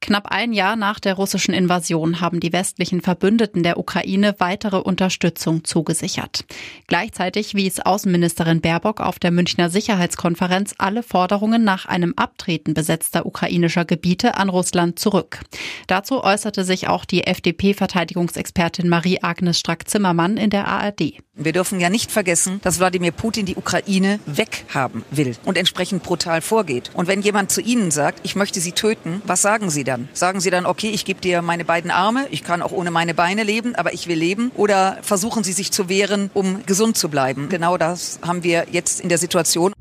Knapp ein Jahr nach der russischen Invasion haben die westlichen Verbündeten der Ukraine weitere Unterstützung zugesichert. Gleichzeitig wies Außenministerin Baerbock auf der Münchner Sicherheitskonferenz alle Forderungen nach einem Abtreten besetzter ukrainischer Gebiete an Russland zurück. Dazu äußerte sich auch die FDP-Verteidigungsexpertin Marie-Agnes Strack-Zimmermann in der ARD. Wir dürfen ja nicht vergessen, dass Wladimir Putin die Ukraine weghaben will und entsprechend brutal vorgeht. Und wenn jemand zu Ihnen sagt, ich möchte Sie töten, was sagen Sie dann? Sagen Sie dann, okay, ich gebe dir meine beiden Arme, ich kann auch ohne meine Beine leben, aber ich will leben? Oder versuchen Sie sich zu wehren, um gesund zu bleiben? Genau das haben wir jetzt in der Situation.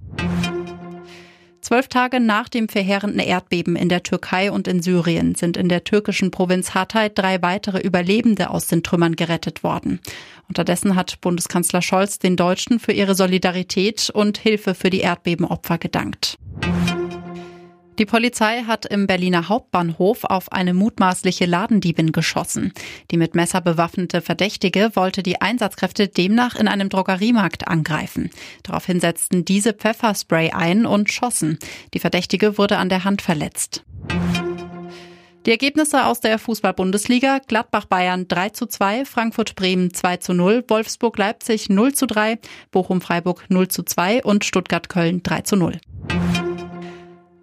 Zwölf Tage nach dem verheerenden Erdbeben in der Türkei und in Syrien sind in der türkischen Provinz Hatay drei weitere Überlebende aus den Trümmern gerettet worden. Unterdessen hat Bundeskanzler Scholz den Deutschen für ihre Solidarität und Hilfe für die Erdbebenopfer gedankt. Die Polizei hat im Berliner Hauptbahnhof auf eine mutmaßliche Ladendiebin geschossen. Die mit Messer bewaffnete Verdächtige wollte die Einsatzkräfte demnach in einem Drogeriemarkt angreifen. Daraufhin setzten diese Pfefferspray ein und schossen. Die Verdächtige wurde an der Hand verletzt. Die Ergebnisse aus der Fußball-Bundesliga: Gladbach-Bayern 3 zu 2, Frankfurt-Bremen 2 zu 0, Wolfsburg-Leipzig 0 zu 3, Bochum-Freiburg 0 zu 2 und Stuttgart-Köln 3 zu 0.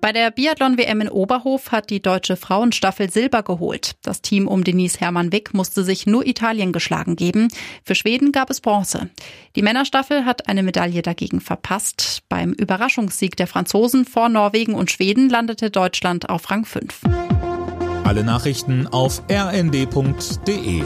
Bei der Biathlon-WM in Oberhof hat die deutsche Frauenstaffel Silber geholt. Das Team um Denise Hermann-Wick musste sich nur Italien geschlagen geben. Für Schweden gab es Bronze. Die Männerstaffel hat eine Medaille dagegen verpasst. Beim Überraschungssieg der Franzosen vor Norwegen und Schweden landete Deutschland auf Rang 5. Alle Nachrichten auf rnd.de